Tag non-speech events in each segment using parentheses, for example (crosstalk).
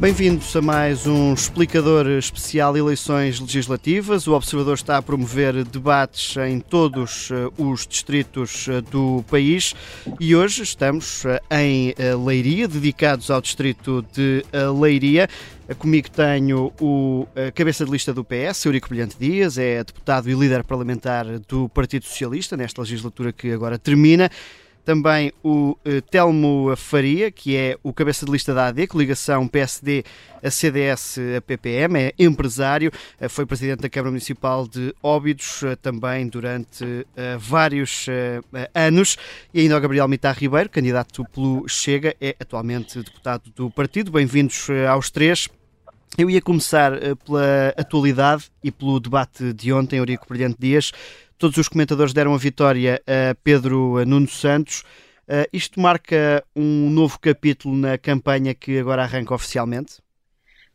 Bem-vindos a mais um explicador especial Eleições Legislativas. O Observador está a promover debates em todos eh, os distritos eh, do país e hoje estamos eh, em Leiria, dedicados ao distrito de Leiria. Comigo tenho o cabeça de lista do PS, Eurico Brilhante Dias, é deputado e líder parlamentar do Partido Socialista nesta legislatura que agora termina também o uh, Telmo Faria, que é o cabeça de lista da AD, coligação PSD a CDS a PPM, é empresário, uh, foi presidente da Câmara Municipal de Óbidos uh, também durante vários anos, e ainda o Gabriel Mitar Ribeiro, candidato pelo Chega, é atualmente deputado do partido. Bem-vindos aos três. Eu ia começar pela atualidade e pelo debate de ontem, Eurico Brilhante Dias. Todos os comentadores deram a vitória a Pedro Nuno Santos. Uh, isto marca um novo capítulo na campanha que agora arranca oficialmente?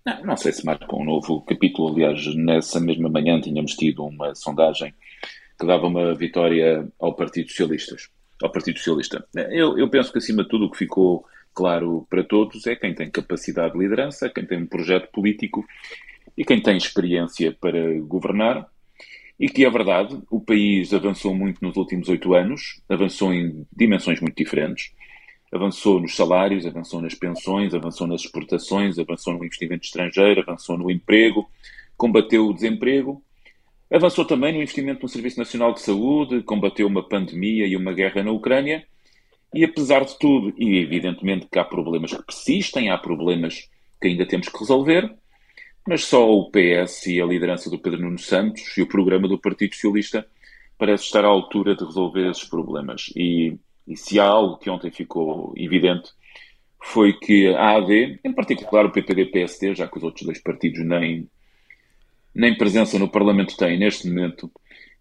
Não, não sei se marca um novo capítulo. Aliás, nessa mesma manhã tínhamos tido uma sondagem que dava uma vitória ao Partido Socialista. Ao Partido Socialista. Eu, eu penso que, acima de tudo, o que ficou claro para todos é quem tem capacidade de liderança, quem tem um projeto político e quem tem experiência para governar e que é verdade, o país avançou muito nos últimos oito anos, avançou em dimensões muito diferentes. Avançou nos salários, avançou nas pensões, avançou nas exportações, avançou no investimento estrangeiro, avançou no emprego, combateu o desemprego, avançou também no investimento no Serviço Nacional de Saúde, combateu uma pandemia e uma guerra na Ucrânia. E apesar de tudo, e evidentemente que há problemas que persistem, há problemas que ainda temos que resolver, mas só o PS e a liderança do Pedro Nuno Santos e o programa do Partido Socialista parece estar à altura de resolver esses problemas. E, e se há algo que ontem ficou evidente foi que a AD, em particular o PPD-PSD, já que os outros dois partidos nem, nem presença no Parlamento têm neste momento,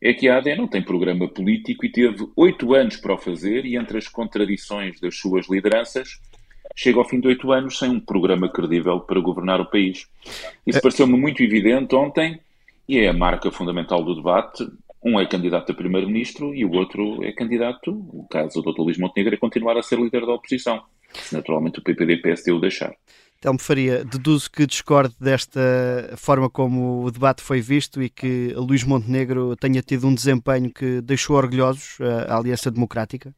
é que a AD não tem programa político e teve oito anos para o fazer e entre as contradições das suas lideranças chega ao fim de oito anos sem um programa credível para governar o país. Isso é... pareceu-me muito evidente ontem e é a marca fundamental do debate. Um é candidato a primeiro-ministro e o outro é candidato, o caso do Dr. Luís Montenegro, é continuar a ser líder da oposição. Se naturalmente o PPD-PSD o deixar. Telmo Faria, deduzo que discorde desta forma como o debate foi visto e que Luís Montenegro tenha tido um desempenho que deixou orgulhosos a Aliança Democrática?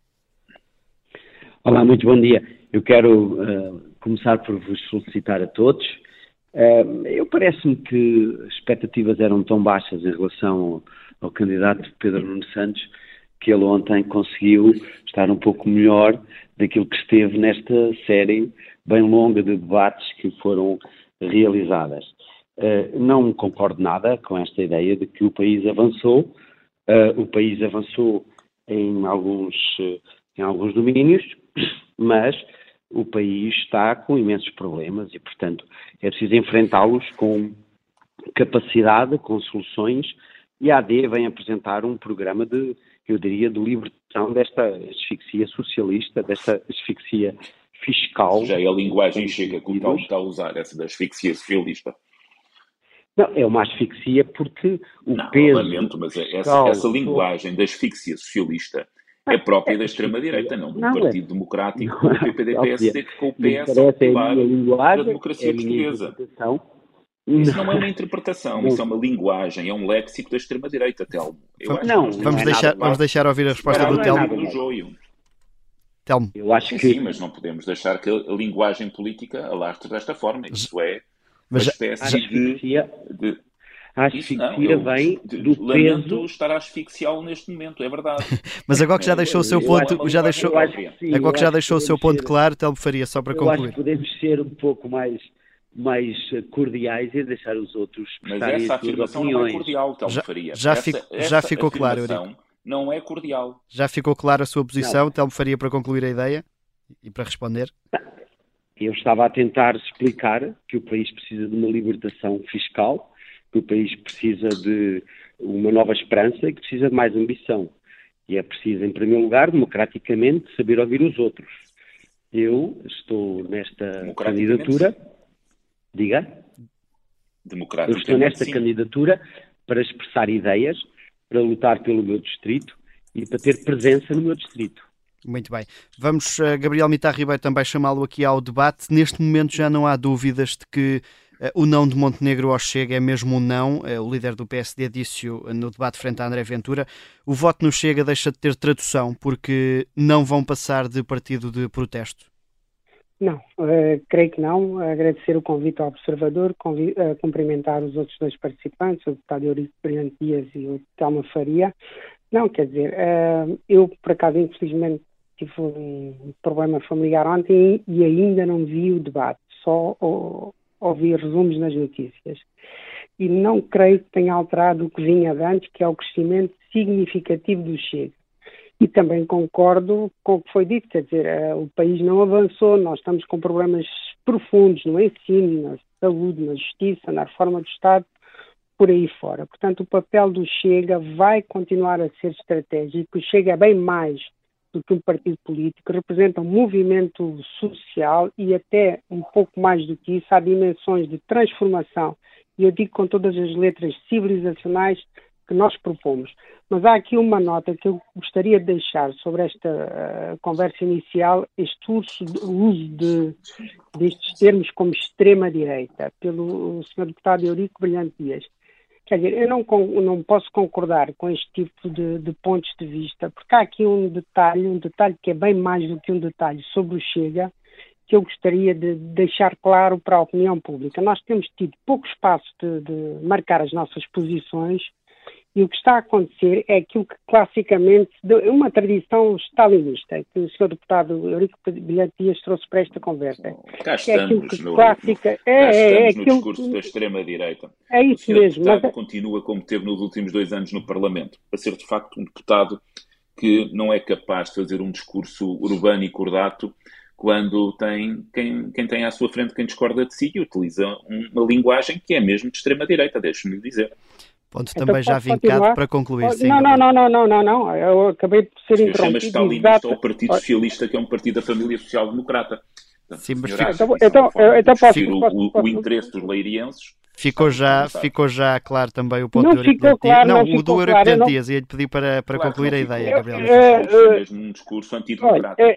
Olá, muito bom dia. Eu quero uh, começar por vos solicitar a todos. Uh, eu parece-me que as expectativas eram tão baixas em relação ao, ao candidato Pedro Nuno Santos que ele ontem conseguiu estar um pouco melhor daquilo que esteve nesta série bem longa de debates que foram realizadas. Uh, não concordo nada com esta ideia de que o país avançou. Uh, o país avançou em alguns, em alguns domínios, mas o país está com imensos problemas e, portanto, é preciso enfrentá-los com capacidade, com soluções, e a AD vem apresentar um programa de, eu diria, de libertação desta asfixia socialista, desta asfixia fiscal. Já é a linguagem chega que o está a usar, essa da asfixia socialista. Não, é uma asfixia porque o não, peso... lamento, mas é essa, essa linguagem da asfixia socialista é própria da extrema-direita, não do não, Partido Democrático, do PPD-PSD, que com o PS ocupar da democracia é portuguesa. Isso não é uma interpretação, não. isso é uma linguagem, é um léxico da extrema-direita, Telmo. não, vamos, é deixar, vamos deixar ouvir a resposta do Telmo. Do joio. Telmo. Eu acho que... Sim, mas não podemos deixar que a linguagem política alastre desta forma. Isso é uma espécie de, de a asfixia vem do peso. estar a asfixiá-lo neste momento, é verdade. (laughs) Mas agora que já deixou o seu ponto, já deixou, que agora que já deixou o seu ponto ser, claro, Telmo Faria, só para concluir. Acho que podemos ser um pouco mais mais cordiais e deixar os outros Mas essa afirmação não é cordial, Telmo Faria. Já, essa, fico, já ficou claro, Eurico. Não é cordial. Já ficou clara a sua posição, não. Telmo Faria, para concluir a ideia e para responder? Eu estava a tentar explicar que o país precisa de uma libertação fiscal que o país precisa de uma nova esperança e que precisa de mais ambição. E é preciso, em primeiro lugar, democraticamente, saber ouvir os outros. Eu estou nesta candidatura. Diga? Eu estou nesta sim. candidatura para expressar ideias, para lutar pelo meu distrito e para ter presença no meu distrito. Muito bem. Vamos, uh, Gabriel Mitar Ribeiro, também chamá-lo aqui ao debate. Neste momento já não há dúvidas de que uh, o não de Montenegro ao Chega é mesmo um não. Uh, o líder do PSD disse-o no debate frente a André Ventura. O voto no Chega deixa de ter tradução porque não vão passar de partido de protesto. Não, uh, creio que não. Agradecer o convite ao observador, uh, cumprimentar os outros dois participantes, o deputado Eurico Brilhante Dias e o Telma Faria. Não, quer dizer, uh, eu, por acaso, infelizmente, tive um problema familiar ontem e ainda não vi o debate, só ouvi resumos nas notícias. E não creio que tenha alterado o que vinha de antes, que é o crescimento significativo do Chega. E também concordo com o que foi dito, quer dizer, uh, o país não avançou, nós estamos com problemas profundos no ensino, na saúde, na justiça, na reforma do Estado, por aí fora. Portanto, o papel do Chega vai continuar a ser estratégico. O Chega é bem mais do que um partido político, representa um movimento social e até um pouco mais do que isso, há dimensões de transformação, e eu digo com todas as letras civilizacionais, que nós propomos. Mas há aqui uma nota que eu gostaria de deixar sobre esta uh, conversa inicial, este uso, uso de, destes termos como extrema-direita, pelo Sr. Deputado Eurico Brilhante Dias. Quer dizer, eu não, não posso concordar com este tipo de, de, pontos de vista, porque há aqui um detalhe, um detalhe que é bem mais do que um detalhe sobre o Chega, que eu gostaria de deixar claro para a opinião pública. Nós temos tido pouco espaço de, de marcar as nossas posições e o que está a acontecer é aquilo que classicamente, é uma tradição stalinista, que o Sr. Deputado Eurico Bilhete Dias trouxe para esta conversa. Cá estamos, é aquilo que no, clássica, no, é, é, é, aquilo, discurso da extrema-direita. É isso o mesmo. deputado mas... continua como teve nos últimos dois anos no Parlamento, a ser de facto um deputado que não é capaz de fazer um discurso urbano e cordato quando tem quem, quem tem à sua frente quem discorda de si e utiliza uma linguagem que é mesmo de extrema-direita, deixe-me dizer. Ponto então, também já vincado continuar? para concluir. Sim, não, não, não, não, não, não, não. Eu acabei de ser interrompido. Chama stalinista ao Partido Socialista, que é um partido da família social-democrata. Sim, mas fica... então, então, então posso, o, posso, posso, o interesse dos leirienses Ficou já, ficou já claro também o ponto não do Eurico claro, Não, não o do Eurico claro, Dias, ia-lhe pedir para, para claro, concluir a ideia, Gabriel. É, é mesmo um discurso antidemocrático. É,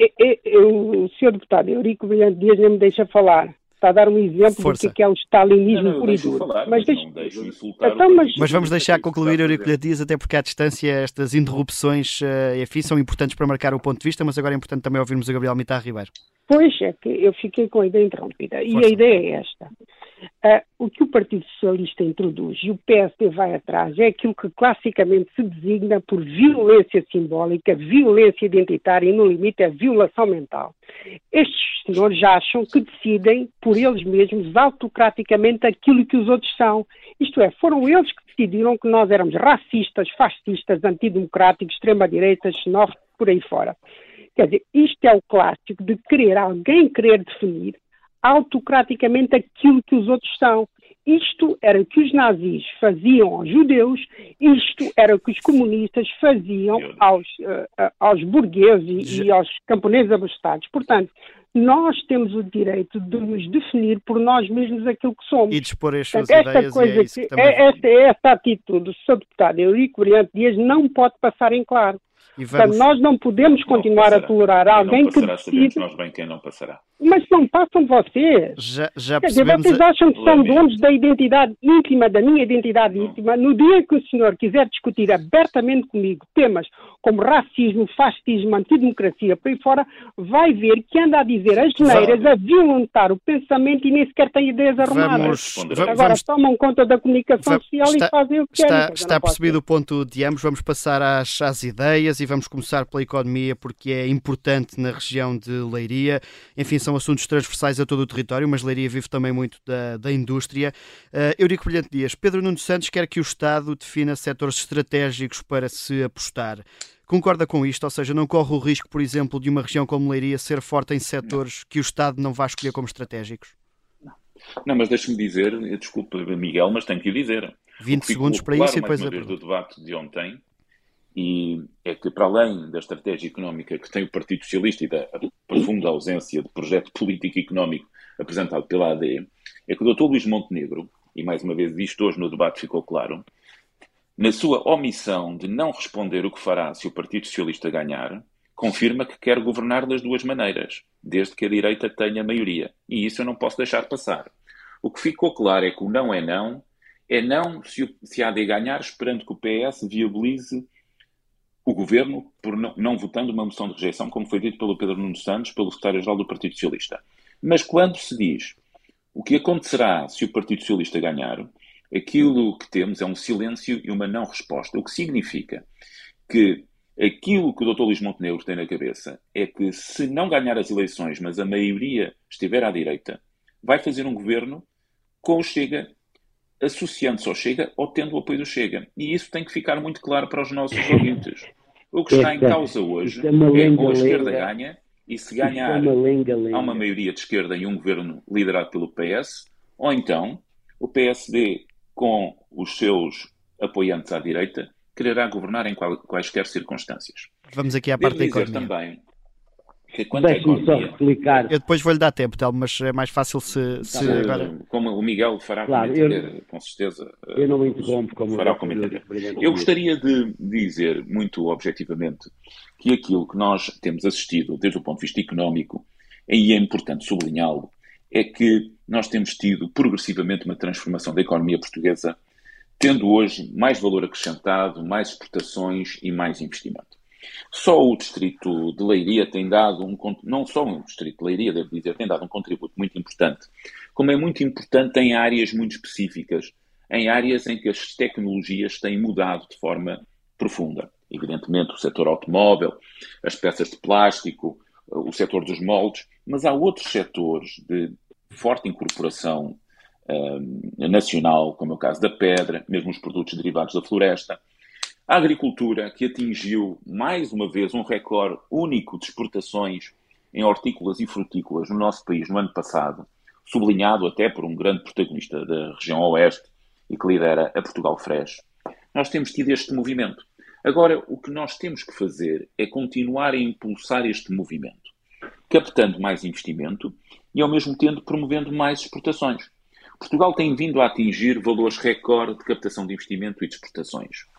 é, é, o senhor deputado Eurico Brilhante Dias não me deixa falar está a dar um exemplo Força. do que é, é o stalinismo puro e duro. Mas, mas, insultar então, mas... mas vamos deixar concluir Eurico Dias, até porque à distância estas interrupções, uh, enfim, são importantes para marcar o ponto de vista, mas agora é importante também ouvirmos a Gabriel Mitar Ribeiro. Pois é, que eu fiquei com a ideia interrompida. E Força. a ideia é esta. Uh, o que o Partido Socialista introduz e o PSD vai atrás é aquilo que classicamente se designa por violência simbólica, violência identitária e, no limite, a violação mental. Estes senhores acham que decidem por eles mesmos autocraticamente aquilo que os outros são. Isto é, foram eles que decidiram que nós éramos racistas, fascistas, antidemocráticos, extrema-direita, xenófobos, por aí fora. Quer dizer, isto é o clássico de querer alguém querer definir autocraticamente aquilo que os outros são. Isto era o que os nazis faziam aos judeus, isto era o que os comunistas faziam aos, uh, aos burgueses e aos camponeses abastados. Portanto, nós temos o direito de nos definir por nós mesmos aquilo que somos. E dispor as suas Portanto, esta coisa é que, é, esta, esta atitude do Sr. Deputado Eurico Brilhante Dias não pode passar em claro. Vamos... Portanto, nós não podemos continuar a tolerar alguém que decide... nós bem quem não passará. Mas não passam vocês. Já, já Quer dizer, vocês acham que são donos da identidade íntima, da minha identidade íntima. No dia que o senhor quiser discutir abertamente comigo temas como racismo, fascismo, antidemocracia, por aí fora, vai ver que anda a dizer as geneiras, a violentar o pensamento e nem sequer tem ideias arrumadas. Vamos, Agora vamos, tomam conta da comunicação vamos, social está, e fazem o que está, querem. Está percebido o ponto de ambos. Vamos passar às, às ideias e vamos começar pela economia porque é importante na região de Leiria. Enfim, são assuntos transversais a todo o território, mas Leiria vive também muito da, da indústria. Uh, Eurico Brilhante Dias, Pedro Nuno Santos quer que o Estado defina setores estratégicos para se apostar. Concorda com isto? Ou seja, não corre o risco, por exemplo, de uma região como Leiria ser forte em setores que o Estado não vai escolher como estratégicos? Não, mas deixe-me dizer, desculpe Miguel, mas tenho que o dizer. 20 segundos para isso e depois a do debate de ontem e é que, para além da estratégia económica que tem o Partido Socialista e da profunda ausência de projeto político e económico apresentado pela AD, é que o Dr. Luís Montenegro, e mais uma vez isto hoje no debate ficou claro, na sua omissão de não responder o que fará se o Partido Socialista ganhar, confirma que quer governar das duas maneiras, desde que a direita tenha maioria. E isso eu não posso deixar passar. O que ficou claro é que o não é não, é não se, o, se há de ganhar, esperando que o PS viabilize o governo por não, não, votando uma moção de rejeição, como foi dito pelo Pedro Nuno Santos, pelo secretário-geral do Partido Socialista. Mas quando se diz o que acontecerá se o Partido Socialista ganhar, aquilo que temos é um silêncio e uma não resposta, o que significa que aquilo que o Dr. Luís Montenegro tem na cabeça é que se não ganhar as eleições, mas a maioria estiver à direita, vai fazer um governo com o Chega, associando-se ao Chega ou tendo o apoio do Chega. E isso tem que ficar muito claro para os nossos ouvintes. O que está em causa hoje é, é ou a esquerda ganha, e se é ganhar há uma maioria de esquerda e um governo liderado pelo PS, ou então o PSD, com os seus apoiantes à direita, quererá governar em quaisquer circunstâncias. Vamos aqui à parte Devo da economia. também que quanto à economia... explicar. Eu depois vou-lhe dar tempo, Telmo, mas é mais fácil se, se Tá, agora... Como o Miguel fará Claro, comentário, com certeza. Eu não me interrompo como fará o comentário. Eu gostaria de dizer, muito objetivamente, que aquilo que nós temos assistido, desde o ponto de vista económico, e é importante sublinhá-lo, é que nós temos tido progressivamente uma transformação da economia portuguesa, tendo hoje mais valor acrescentado, mais exportações e mais investimento. Só o distrito de Leiria tem dado um, não só o distrito de Leiria, devo dizer, tem dado um contributo muito importante, como é muito importante em áreas muito específicas, em áreas em que as tecnologias têm mudado de forma profunda. Evidentemente, o setor automóvel, as peças de plástico, o setor dos moldes, mas há outros setores de forte incorporação eh, nacional, como é o caso da pedra, mesmo os produtos derivados da floresta. A agricultura, que atingiu mais uma vez um recorde único de exportações em hortícolas e frutícolas no nosso país no ano passado, sublinhado até por um grande protagonista da região oeste e que lidera a Portugal Fresh. Nós temos tido este movimento. Agora, o que nós temos que fazer é continuar a impulsar este movimento, captando mais investimento e, ao mesmo tempo, promovendo mais exportações. Portugal tem vindo a atingir valores recorde de captação de investimento e de exportações.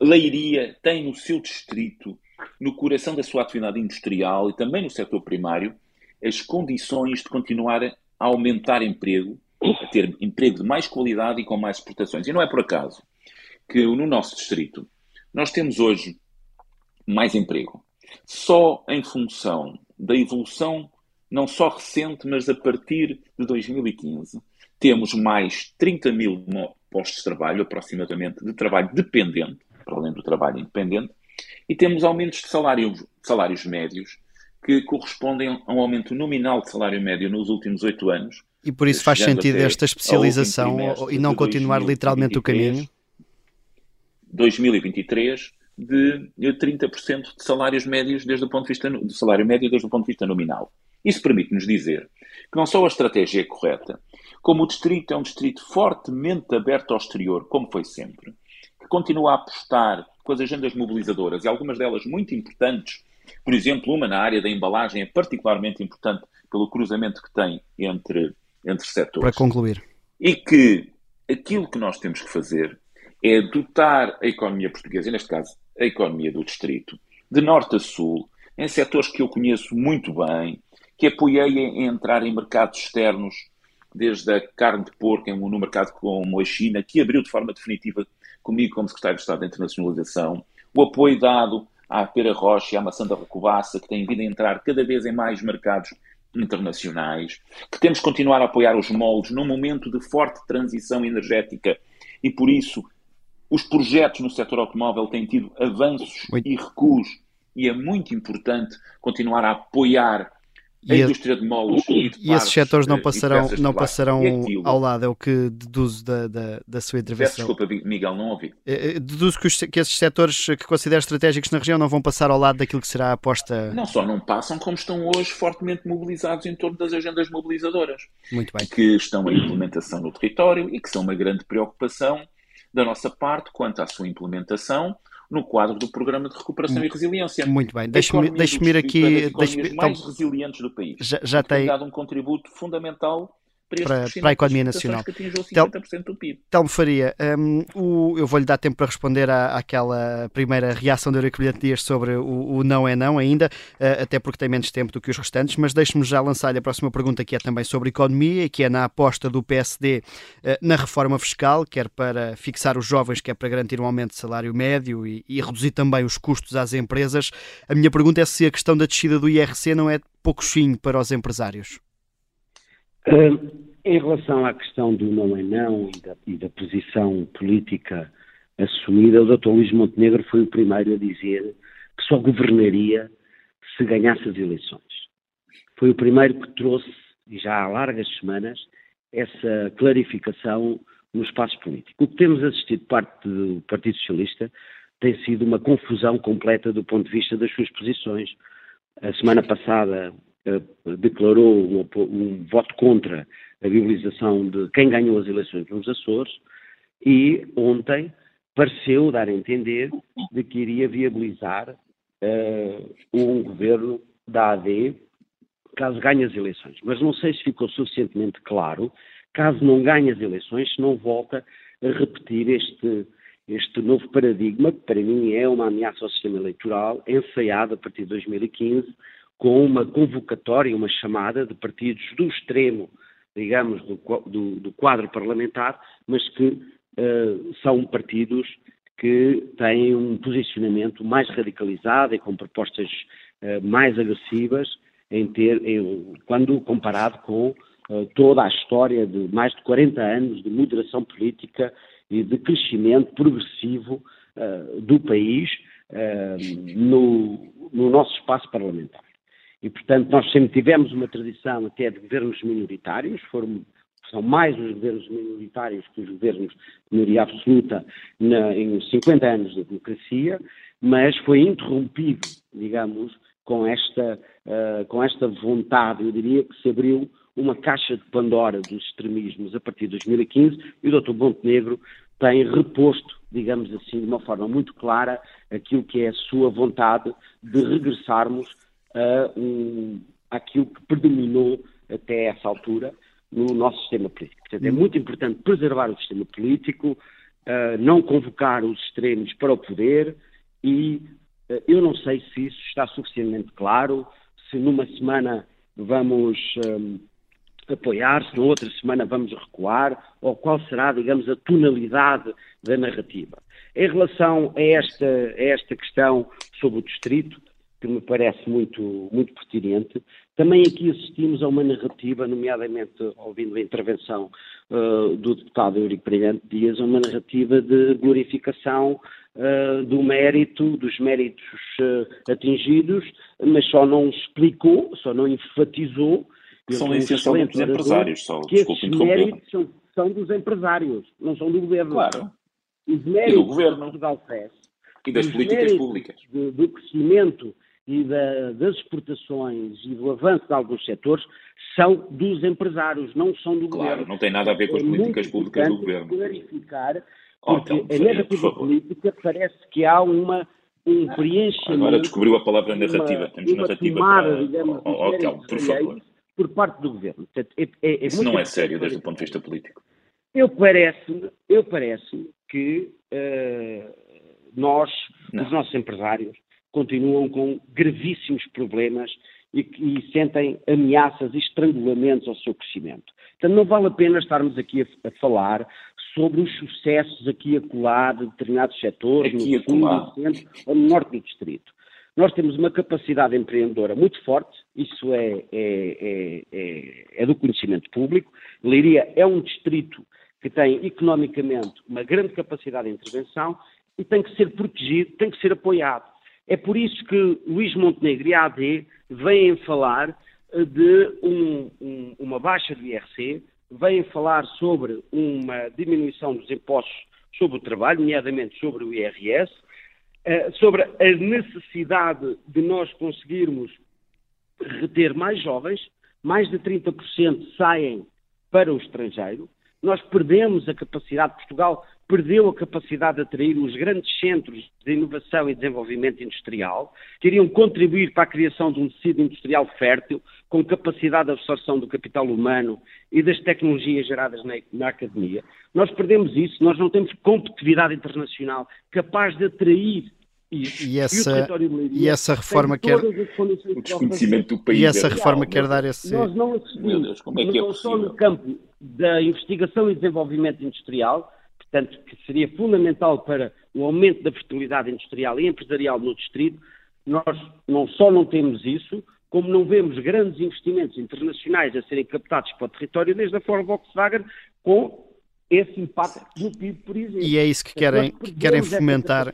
Leiria tem no seu distrito, no coração da sua atividade industrial e também no setor primário, as condições de continuar a aumentar emprego, a ter emprego de mais qualidade e com mais exportações. E não é por acaso que no nosso distrito nós temos hoje mais emprego. Só em função da evolução, não só recente, mas a partir de 2015, temos mais 30 mil postos de trabalho, aproximadamente, de trabalho dependente, para além do trabalho independente, e temos aumentos de salários, salários médios que correspondem a um aumento nominal de salário médio nos últimos oito anos. E por isso faz sentido esta especialização e não continuar literalmente o 2023, caminho. 2023 de 30% de salários médios desde o ponto de vista do salário médio desde o ponto de vista nominal. Isso permite-nos dizer que não só a estratégia é correta, como o distrito é um distrito fortemente aberto ao exterior, como foi sempre, continua a apostar com as agendas mobilizadoras e algumas delas muito importantes, por exemplo, uma na área da embalagem é particularmente importante pelo cruzamento que tem entre, entre setores Para concluir. e que aquilo que nós temos que fazer é dotar a economia portuguesa, e neste caso a economia do distrito, de norte a sul, em setores que eu conheço muito bem, que apoiei em entrar em mercados externos, desde a carne de porco em- no mercado como a China, que abriu de forma definitiva comigo como secretário de Estado da Internacionalização, o apoio dado à Pera Rocha e à Maçã da Recobaça, que têm vindo a entrar cada vez em mais mercados internacionais, que temos que continuar a apoiar os moldes num momento de forte transição energética e, por isso, os projetos no setor automóvel têm tido avanços Muito. e recuos e é muito importante continuar a apoiar a E, indústria de molos e, de e esses setores não eh, passarão, não passarão aquilo- ao lado, é o que deduzo da, da, da sua Peço intervenção. desculpa, Miguel, não ouvi. Eh, eh, Deduzo que, os- que esses setores que considero estratégicos na região não vão passar ao lado daquilo que será a aposta. Não só não passam, como estão hoje fortemente mobilizados em torno das agendas mobilizadoras. Muito bem. que estão em implementação no território e que são uma grande preocupação da nossa parte quanto à sua implementação no quadro do Programa de Recuperação e Resiliência. Muito bem. Deixe-me deixe ir aqui. economias deixe-me- mais então, resilientes do país. já, já tem. dado um contributo fundamental para, para, a economia nacional. Que atingiu 50% do PIB. Telmo Faria, um, o, eu vou-lhe dar tempo para responder à, àquela primeira reação do Eurico Brilhante Dias sobre o, o, não é não ainda, uh, até porque tem menos tempo do que os restantes, mas deixe-me já lançar-lhe a próxima pergunta, que é também sobre economia e que é na aposta do PSD uh, na reforma fiscal, quer para fixar os jovens, quer para garantir um aumento de salário médio e, e reduzir também os custos às empresas. A minha pergunta é se a questão da descida do IRC não é pouco chinho para os empresários. Em relação à questão do não é não e da, e da posição política assumida, o Dr. Luís Montenegro foi o primeiro a dizer que só governaria se ganhasse as eleições. Foi o primeiro que trouxe, e já há largas semanas, essa clarificação no espaço político. O que temos assistido parte do Partido Socialista tem sido uma confusão completa do ponto de vista das suas posições. A semana passada declarou um, voto contra a viabilização de quem ganhou as eleições nos Açores e ontem pareceu dar a entender de que iria viabilizar uh, um governo da AD caso ganhe as eleições. Mas não sei se ficou suficientemente claro, caso não ganhe as eleições, se não volta a repetir este, este novo paradigma, que para mim é uma ameaça ao sistema eleitoral, ensaiado a partir de 2015, com uma convocatória, uma chamada de partidos do extremo, digamos, do, do, do quadro parlamentar, mas que uh, são partidos que têm um posicionamento mais radicalizado e com propostas uh, mais agressivas em ter, em, quando comparado com uh, toda a história de mais de 40 anos de moderação política e de crescimento progressivo do país no, no nosso espaço parlamentar. E, portanto, nós sempre tivemos uma tradição até de governos minoritários, foram, são mais os governos minoritários que os governos de maioria absoluta na, em 50 anos de democracia, mas foi interrompido, digamos, com esta, uh, com esta vontade, eu diria que se abriu uma caixa de Pandora dos extremismos a partir de 2015 e o Dr. Montenegro tem reposto, digamos assim, de uma forma muito clara aquilo que é a sua vontade de regressarmos a um, aquilo que predominou até essa altura no nosso sistema político. Portanto, é muito importante preservar o sistema político, uh, não convocar os extremos para o poder e uh, eu não sei se isso está suficientemente claro, se numa semana vamos um, apoiar, se na outra semana vamos recuar, ou qual será, digamos, a tonalidade da narrativa. Em relação a esta, a esta questão sobre o distrito, que me parece muito, muito pertinente. Também aqui assistimos a uma narrativa, nomeadamente ouvindo a intervenção uh, do deputado Eurico Brilhante Dias, uma narrativa de glorificação uh, do mérito, dos méritos uh, atingidos, mas só não explicou, só não enfatizou. São essencialmente dos empresários, só. Que esses méritos são, são, dos empresários, não são do governo. Claro. Os méritos e do governo. Portugal fez, e das políticas públicas. do crescimento e da, das exportações e do avanço de alguns setores são dos empresários, não são do claro, governo. não tem nada a ver com as é políticas públicas do governo. clarificar, porque oh, então, a narrativa política parece que há uma, um preenchimento... Agora descobriu a palavra narrativa, uma, temos uma narrativa tomada, para... digamos, oh, oh, calma, por favor. Por parte do governo. Portanto, é, é, é Isso não é sério desde o ponto de vista político. Eu parece-me eu parece que uh, nós, não. os nossos empresários, continuam com gravíssimos problemas e, e, sentem ameaças e estrangulamentos ao seu crescimento. Portanto, não vale a pena estarmos aqui a, a falar sobre os sucessos aqui a colar de determinados setores, aqui no sul, no centro ou no norte do distrito. Nós temos uma capacidade empreendedora muito forte, isso é, é, é, é, é do conhecimento público. Leiria é um distrito que tem economicamente uma grande capacidade de intervenção e tem que ser protegido, tem que ser apoiado. É por isso que Luís Montenegro e a AD vêm falar eh, de um, um, uma baixa do IRC, vêm falar sobre uma diminuição dos impostos sobre o trabalho, nomeadamente sobre o IRS, eh, sobre a necessidade de nós conseguirmos reter mais jovens, mais de 30% saem para o estrangeiro, nós perdemos a capacidade, Portugal perdeu a capacidade de atrair os grandes centros de inovação e desenvolvimento industrial, que iriam contribuir para a criação de um tecido industrial fértil, com capacidade de absorção do capital humano e das tecnologias geradas na, na academia. Nós perdemos isso, nós não temos competitividade internacional capaz de atrair e, e, essa, e, e essa reforma quer o desconhecimento do país e essa reforma quer dar esse nós não assistimos Deus, é que é não só no campo da investigação e desenvolvimento industrial portanto que seria fundamental para o aumento da fertilidade industrial e empresarial no distrito nós não só não temos isso como não vemos grandes investimentos internacionais a serem captados para o território desde a Ford Volkswagen com esse impacto no PIB, por exemplo. E é isso que querem, que querem fomentar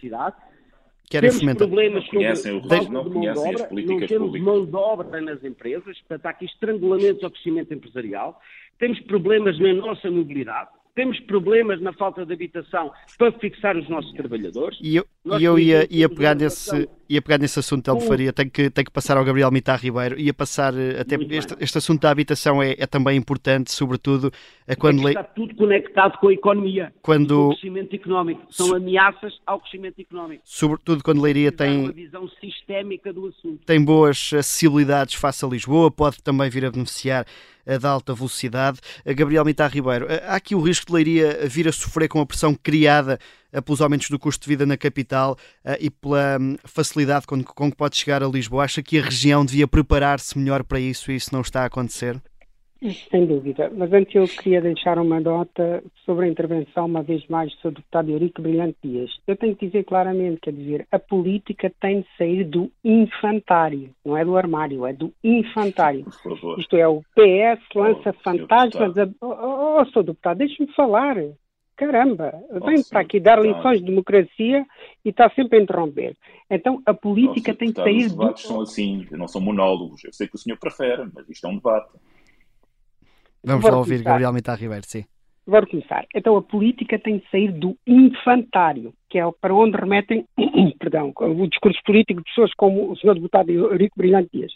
querem temos fomentar. problemas sobre conhecem o risco, não conhecem obra, as políticas não temos públicas. mão de obra nas empresas, portanto há aqui estrangulamentos ao crescimento empresarial, temos problemas na nossa mobilidade, temos problemas na falta de habitação para fixar os nossos trabalhadores. E eu, e eu ia, ia, pegar nesse, ia pegar nesse assunto, Faria, tenho que, tenho que passar ao Gabriel Mitar Ribeiro, ia passar, eh, até este, este, assunto da habitação é, é também importante, sobretudo a quando... É está tudo conectado com a economia, quando... com o crescimento económico, são so... ameaças ao crescimento económico. Sobretudo quando Leiria tem... uma visão sistémica do assunto. Tem boas acessibilidades face a Lisboa, pode também vir a beneficiar da alta velocidade. Gabriel Mitar Ribeiro, há aqui o risco de Leiria vir a sofrer com a pressão criada eh, pelos aumentos do custo de vida na capital eh, e pela hum, facilidade com que pode chegar a Lisboa. Acha que a região devia preparar-se melhor para isso e isso não está a acontecer? Sem dúvida. Mas antes eu queria deixar uma nota sobre a intervenção, uma vez mais, do deputado Eurico Brilhante Dias. Eu tenho que dizer claramente, quer dizer, a política tem de sair do infantário, não é do armário, é do infantário. Isto é, o PS lança oh, fantasmas. A... Oh, oh, sou deputado, deixe-me falar. Caramba, vem para aqui dar lições de democracia e está sempre a interromper. Então a política tem de sair. Os debates do... são assim, não são monólogos. Eu sei que o senhor prefere, mas isto é um debate. Vamos Vou lá ouvir começar. Gabriel Mitar Ribeiro, sim. Vou começar. Então a política tem de sair do infantário, que é para onde remetem, (coughs) perdão, o discurso político de pessoas como o senhor deputado Eurico Brilhante Dias.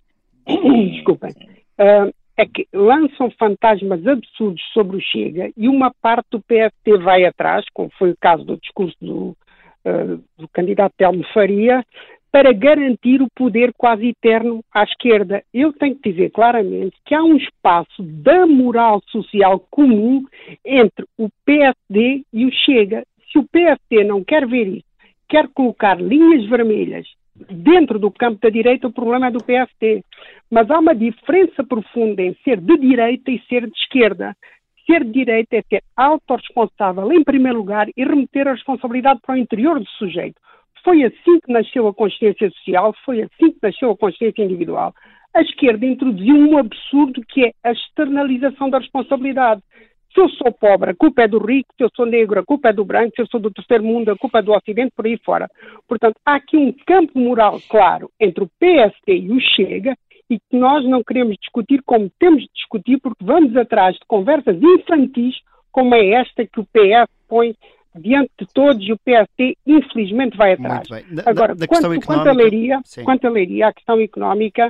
(coughs) Desculpem. Uh, é que lançam fantasmas absurdos sobre o Chega e uma parte do PST vai atrás, como foi o caso do discurso do, uh, do candidato Telmo Faria, para garantir o poder quase eterno à esquerda. Eu tenho que dizer claramente que há um espaço da moral social comum entre o PSD e o Chega. Se o PSD não quer ver isso, quer colocar linhas vermelhas dentro do campo da direita, o problema é do PSD. Mas há uma diferença profunda em ser de direita e ser de esquerda. Ser de direita é ser autorresponsável, em primeiro lugar, e remeter a responsabilidade para o interior do sujeito. Foi assim que nasceu a consciência social, foi assim que nasceu a consciência individual. A esquerda introduziu um absurdo que é a externalização da responsabilidade. Se eu sou pobre, a culpa é do rico, se eu sou negro, a culpa é do branco, se eu sou do terceiro mundo, a culpa é do Ocidente, por aí fora. Portanto, há aqui um campo moral claro entre o PSD e o Chega e que nós não queremos discutir como temos de discutir, porque vamos atrás de conversas infantis como é esta que o PS põe diante de todos e o PSD infelizmente vai atrás. Da, Agora, da quanto, económica, quanto, a Leiria, quanto a Leiria, a questão económica,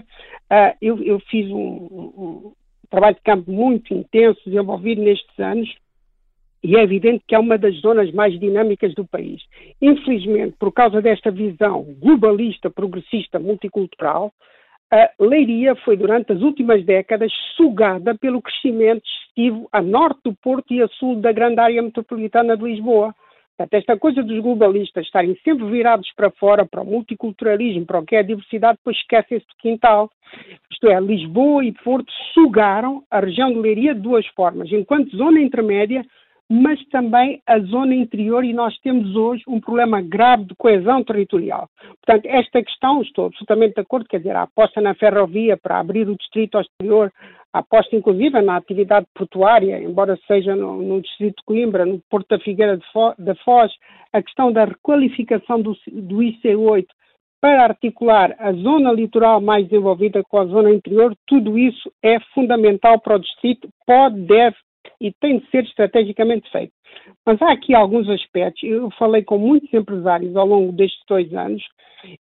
uh, eu, eu, fiz um, um, trabalho de campo muito intenso, desenvolvido nestes anos, e é evidente que é uma das zonas mais dinâmicas do país. Infelizmente, por causa desta visão globalista, progressista, multicultural, a Leiria foi, durante as últimas décadas, sugada pelo crescimento excessivo a norte do Porto e a sul da grande área metropolitana de Lisboa. Portanto, esta coisa dos globalistas estarem sempre virados para fora, para o multiculturalismo, para o que é a diversidade, depois esquecem-se do quintal. Isto é, Lisboa e Porto sugaram a região de Leiria de duas formas. Enquanto zona intermédia, mas também a zona interior e nós temos hoje um problema grave de coesão territorial. Portanto, esta questão, estou absolutamente de acordo, quer dizer, a aposta na ferrovia para abrir o distrito ao exterior, a aposta inclusive na atividade portuária, embora seja no, no distrito de Coimbra, no Porto da Figueira da Foz a questão da requalificação do, do IC8 para articular a zona litoral mais desenvolvida com a zona interior, tudo isso é fundamental para o distrito, pode, deve e tem de ser estrategicamente feito. Mas há aqui alguns aspectos. Eu falei com muitos empresários ao longo destes dois anos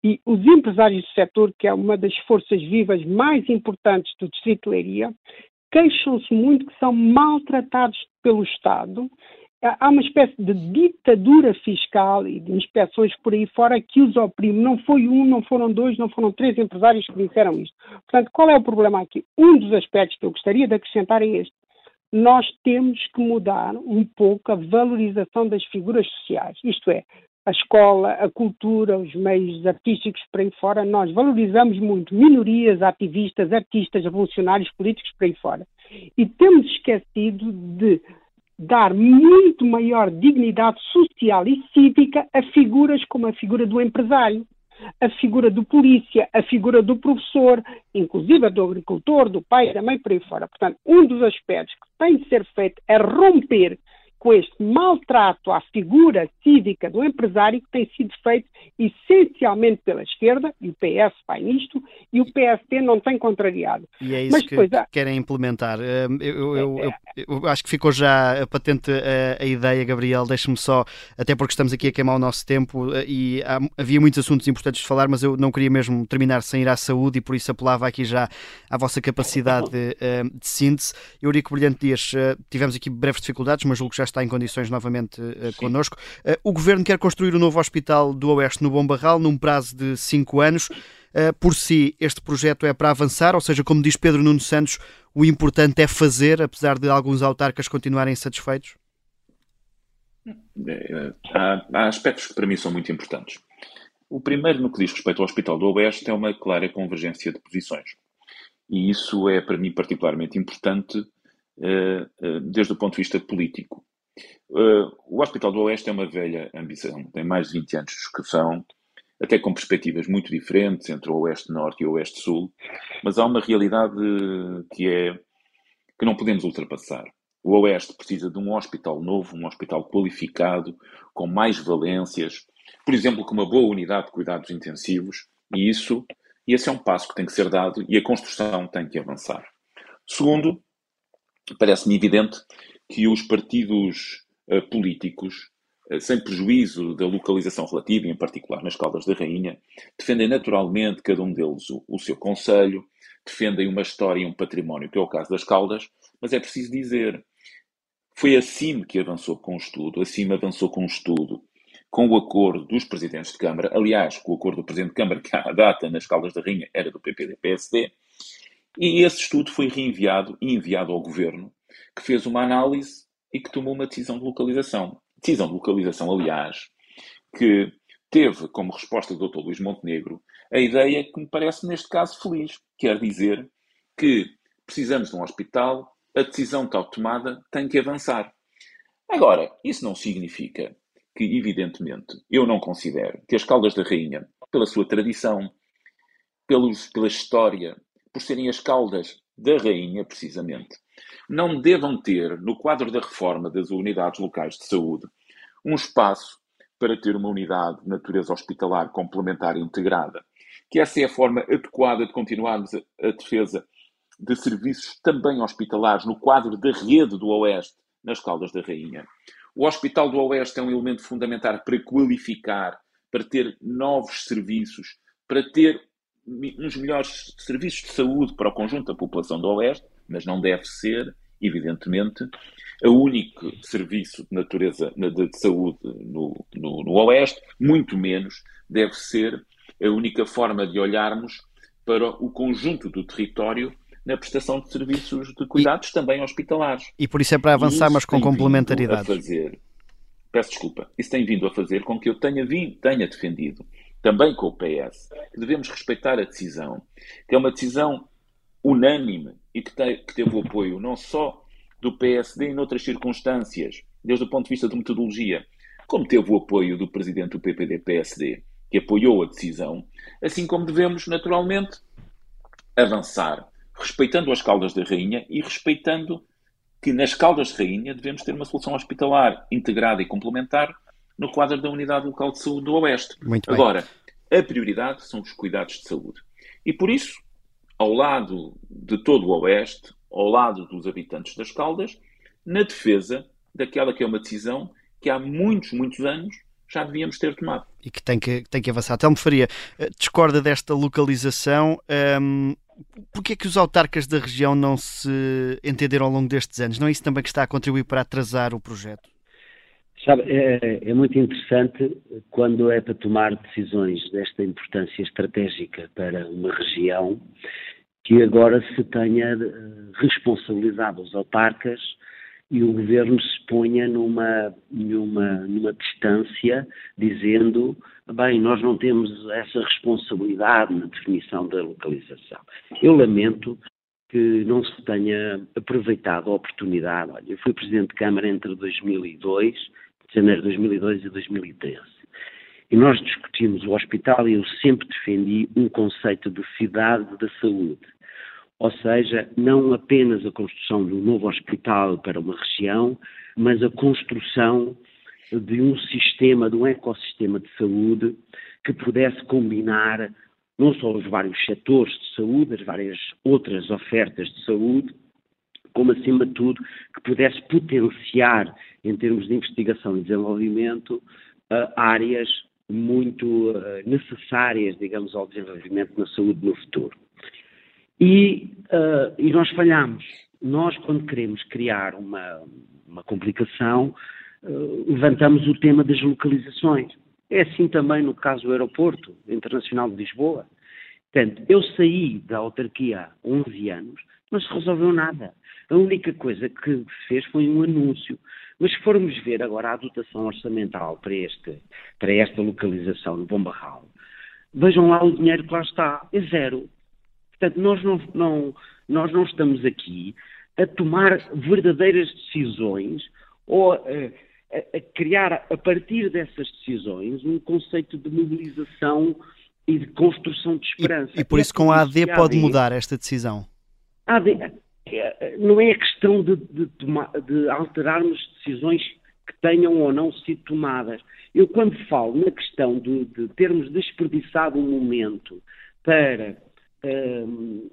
e os empresários do setor, que é uma das forças vivas mais importantes do Distrito de Leiria, queixam-se muito que são maltratados pelo Estado há uma espécie de ditadura fiscal e de inspeções por aí fora que os oprime. Não foi um, não foram dois, não foram três empresários que disseram isto. Portanto, qual é o problema aqui? Um dos aspectos que eu gostaria de acrescentar é este. Nós temos que mudar um pouco a valorização das figuras sociais. Isto é, a escola, a cultura, os meios artísticos por aí fora, nós valorizamos muito minorias, ativistas, artistas, revolucionários políticos por aí fora. E temos esquecido de dar muito maior dignidade social e cívica a figuras como a figura do empresário, a figura do polícia, a figura do professor, inclusive a do agricultor, do pai, da mãe, por aí fora. Portanto, um dos aspectos que tem de ser feito é romper com este maltrato à figura cívica do empresário que tem sido feito essencialmente pela esquerda, e o PS vai nisto, e o PSD não tem contrariado. E é isso Mas, que depois, querem implementar. Hum, eu, eu, eu, eu, acho que ficou já patente a, a ideia, Gabriel, deixe-me só, até porque estamos aqui a queimar o nosso tempo eh, e há, havia muitos assuntos importantes de falar, mas eu não queria mesmo terminar sem ir à saúde e por isso apelava aqui já à vossa capacidade de, hum, de síntese. Eurico Brilhante Dias, eh, tivemos aqui breves dificuldades, mas julgo que já está em condições novamente uh, connosco. Uh, o Governo quer construir o um novo hospital do Oeste no Bom Barral num prazo de cinco anos. Uh, por si, este projeto é para avançar, ou seja, como diz Pedro Nuno Santos, o importante é fazer, apesar de alguns autarcas continuarem insatisfeitos? Há, há aspectos que para mim são muito importantes. O primeiro, no que diz respeito ao Hospital do Oeste, é uma clara convergência de posições. E isso é, para mim, particularmente importante desde o ponto de vista político. Uh, o Hospital do Oeste é uma velha ambição, tem mais de 20 anos de discussão, até com perspectivas muito diferentes entre o Oeste-Norte e o Oeste-Sul, mas há uma realidade que é que não podemos ultrapassar. O Oeste precisa de um hospital novo, um hospital qualificado, com mais valências, por exemplo, com uma boa unidade de cuidados intensivos, e isso, e esse é um passo que tem que ser dado e a construção tem que avançar. Segundo, parece-me evidente que os partidos uh, políticos, uh, sem prejuízo da localização relativa, em particular nas Caldas da Rainha, defendem naturalmente cada um deles o, o seu conselho, defendem uma história e um património, que é o caso das Caldas, mas é preciso dizer, foi assim que avançou com o estudo, assim avançou com o estudo, com o acordo dos presidentes de Câmara, aliás, com o acordo do presidente de Câmara, que à data nas Caldas da Rainha era do PPD-PSD, e esse estudo foi reenviado e enviado ao governo, que fez uma análise e que tomou uma decisão de localização. Decisão de localização, aliás, que teve como resposta do Dr. Luís Montenegro a ideia que me parece, neste caso, feliz. Quer dizer que precisamos de um hospital, a decisão está tomada, tem que avançar. Agora, isso não significa que, evidentemente, eu não considero que as Caldas da Rainha, pela sua tradição, pelos, pela história, por serem as Caldas da Rainha, precisamente, não devam ter, no quadro da reforma das unidades locais de saúde, um espaço para ter uma unidade de natureza hospitalar complementar integrada, que essa é a forma adequada de continuarmos a defesa de serviços também hospitalares no quadro da rede do Oeste, nas Caldas da Rainha. O Hospital do Oeste é um elemento fundamental para qualificar, para ter novos serviços, para ter uns melhores serviços de saúde para o conjunto da população do Oeste, mas não deve ser, evidentemente, o único serviço de natureza de saúde no, no, no Oeste, muito menos deve ser a única forma de olharmos para o conjunto do território na prestação de serviços de cuidados e, também hospitalares. E por isso é para avançar, mas com complementaridade. Fazer, peço desculpa, isso tem vindo a fazer com que eu tenha, vindo, tenha defendido, também com o PS, que devemos respeitar a decisão, que é uma decisão unânime e que, te, que teve o apoio não só do PSD em outras circunstâncias, desde o ponto de vista de metodologia, como teve o apoio do presidente do PPD-PSD, que apoiou a decisão, assim como devemos, naturalmente, avançar, respeitando as Caldas da Rainha e respeitando que nas Caldas de Rainha devemos ter uma solução hospitalar integrada e complementar no quadro da Unidade Local de Saúde do Oeste. Agora, a prioridade são os cuidados de saúde. E por isso, ao lado de todo o Oeste, ao lado dos habitantes das Caldas, na defesa daquela que é uma decisão que há muitos, muitos anos já devíamos ter tomado. E que tem que, tem que avançar. Telmo Faria, eh, discorda desta localização. Um, Porquê é que os autarcas da região não se entenderam ao longo destes anos? Não é isso também que está a contribuir para atrasar o projeto? Sabe, é, é, muito interessante quando é para tomar decisões desta importância estratégica para uma região que agora se tenha eh, responsabilizado os autarcas e o governo se ponha numa, numa, numa distância dizendo, bem, nós não temos essa responsabilidade na definição da localização. Eu lamento que não se tenha aproveitado a oportunidade. Olha, eu fui Presidente de Câmara entre 2002, janeiro de 2002 e 2013. E nós discutimos o hospital e eu sempre defendi um conceito de cidade da saúde. Ou seja, não apenas a construção de um novo hospital para uma região, mas a construção de um sistema, de um ecossistema de saúde que pudesse combinar não só os vários setores de saúde, as várias outras ofertas de saúde, como acima de tudo que pudesse potenciar, em termos de investigação e desenvolvimento, uh, áreas muito uh, necessárias, digamos, ao desenvolvimento na saúde no futuro. E, uh, e nós falhamos. Nós, quando queremos criar uma, uma complicação, levantamos o tema das localizações. É assim também no caso do aeroporto internacional de Lisboa. Portanto, eu saí da autarquia há 11 anos, não se resolveu nada. A única coisa que fez foi um anúncio. Mas se formos ver agora a dotação orçamental para, este, para esta localização no Bombarral, vejam lá o dinheiro que lá está, é zero. Portanto, nós não, não, nós não estamos aqui a tomar verdadeiras decisões ou a, a, a, criar, a partir dessas decisões, um conceito de mobilização e de construção de esperança. E, e por isso, com a AD, pode mudar esta decisão? AD, não é questão de, de, de alterarmos decisões que tenham ou não sido tomadas. Eu, quando falo na questão de, de termos desperdiçado um momento para uh,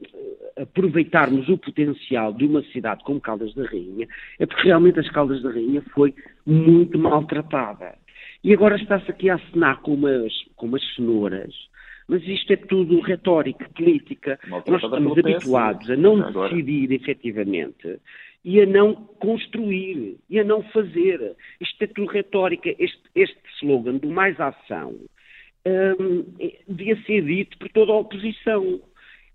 aproveitarmos o potencial de uma cidade como Caldas da Rainha, é porque realmente as Caldas da Rainha foi muito maltratada. E agora está-se aqui a assinar com umas, com umas cenouras, mas isto é tudo retórica, política. Nós estamos habituados a não agora. decidir efetivamente e a não construir e a não fazer. Isto é tudo retórica. Este, este slogan do mais ação um, devia ser dito por toda a oposição.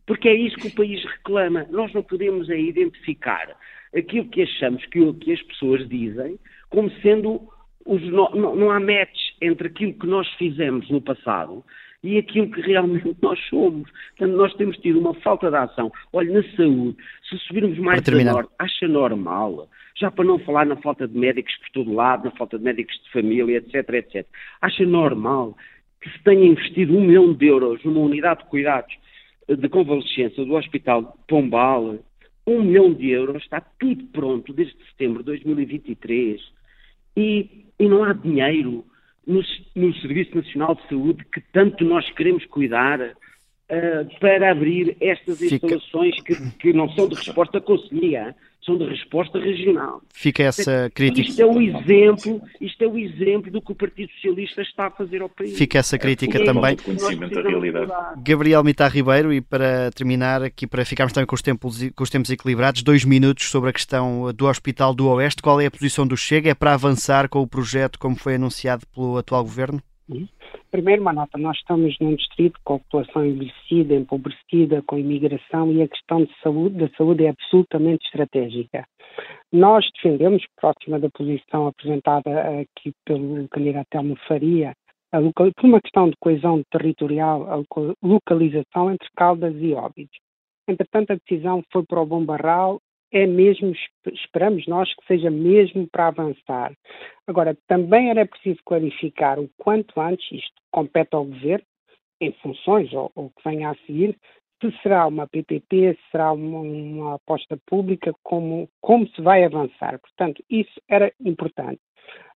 Porque é isso que o país reclama. Nós não podemos é identificar aquilo que achamos que, que as pessoas dizem como sendo os, não, não, há match entre aquilo que nós fizemos no passado e aquilo que realmente (laughs) nós somos. Portanto, nós temos tido uma falta de ação. Olha, na saúde, se subirmos mais a norte, acha normal. Já para não falar na falta de médicos por todo lado, na falta de médicos de família, etc, etc. Acha normal que se tenha investido um milhão de euros numa unidade de cuidados de convalescença do Hospital Pombal, um milhão de euros, está tudo pronto desde setembro de 2023 e, e não há dinheiro no, no, Serviço Nacional de Saúde que tanto nós queremos cuidar uh, para abrir estas instalações que, que, não são de resposta conselhia são de resposta regional. Fica essa crítica. Isto é o exemplo, isto é o exemplo do que o Partido Socialista está a fazer ao país. Fica essa crítica é, também. Conhecimento da realidade. Gabriel Mitar Ribeiro, e para terminar aqui, para ficarmos também com os, tempos, com os tempos equilibrados, dois minutos sobre a questão do Hospital do Oeste. Qual é a posição do Chega? É para avançar com o projeto como foi anunciado pelo atual governo? Primeiro, uma nota: nós estamos num distrito com população envelhecida, empobrecida, com imigração e a questão de saúde, da saúde é absolutamente estratégica. Nós defendemos, próxima da posição apresentada aqui pelo candidato Telmo Faria, por uma questão de coesão territorial, a localização entre Caldas e Óbidos. Entretanto, a decisão foi para o Bom Barral é mesmo, esperamos nós que seja mesmo para avançar. Agora, também era preciso clarificar o quanto antes, isto compete ao governo, em funções ou, ou que venha a seguir, se será uma PPP, se será uma, uma aposta pública, como, como se vai avançar. Portanto, isso era importante.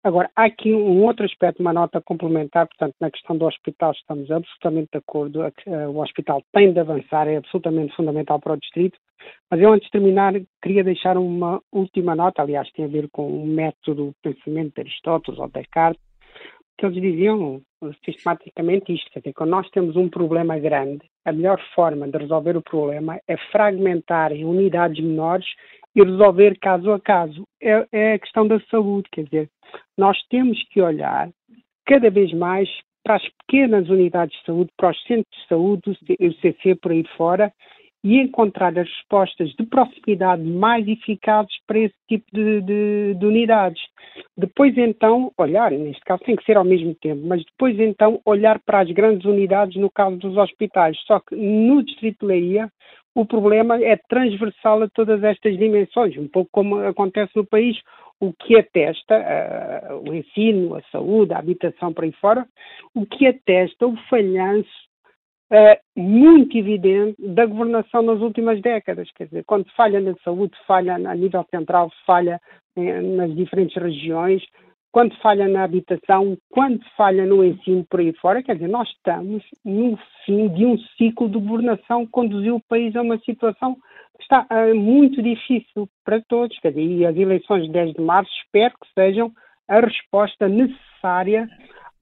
Agora, há aqui um outro aspecto, uma nota complementar, portanto, na questão do hospital estamos absolutamente de acordo, o hospital tem de avançar, é absolutamente fundamental para o distrito, mas eu antes de terminar queria deixar uma última nota, aliás tem a ver com o método do pensamento de Aristóteles ou Descartes, que eles diziam sistematicamente isto, quer dizer, quando nós temos um problema grande, a melhor forma de resolver o problema é fragmentar em unidades menores e resolver caso a caso. É, é a questão da saúde, quer dizer, nós temos que olhar cada vez mais para as pequenas unidades de saúde, para os centros de saúde, o UCC por aí fora, e encontrar as respostas de proximidade mais eficazes para esse tipo de, de, de, unidades. Depois então olhar, neste caso tem que ser ao mesmo tempo, mas depois então olhar para as grandes unidades no caso dos hospitais. Só que no Distrito de Leiria o problema é transversal a todas estas dimensões, um pouco como acontece no país, o que atesta uh, o ensino, a saúde, a habitação por aí fora, o que atesta o falhanço uh, muito evidente da governação nas últimas décadas. Quer dizer, quando falha na saúde, falha a nível central, falha eh, nas diferentes regiões, quando falha na habitação, quando falha no ensino por aí fora, quer dizer, nós estamos no fim de um ciclo de governação que conduziu o país a uma situação que está uh, muito difícil para todos. Quer dizer, e as eleições de 10 de março espero que sejam a resposta necessária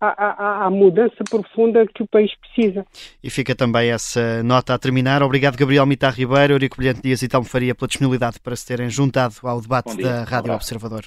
à, à, à, mudança profunda que o país precisa. E fica também essa nota a terminar. Obrigado, Gabriel Mitar Ribeiro, Eurico Brilhante Dias e Telmo Faria pela disponibilidade para se terem juntado ao debate da Rádio Observador.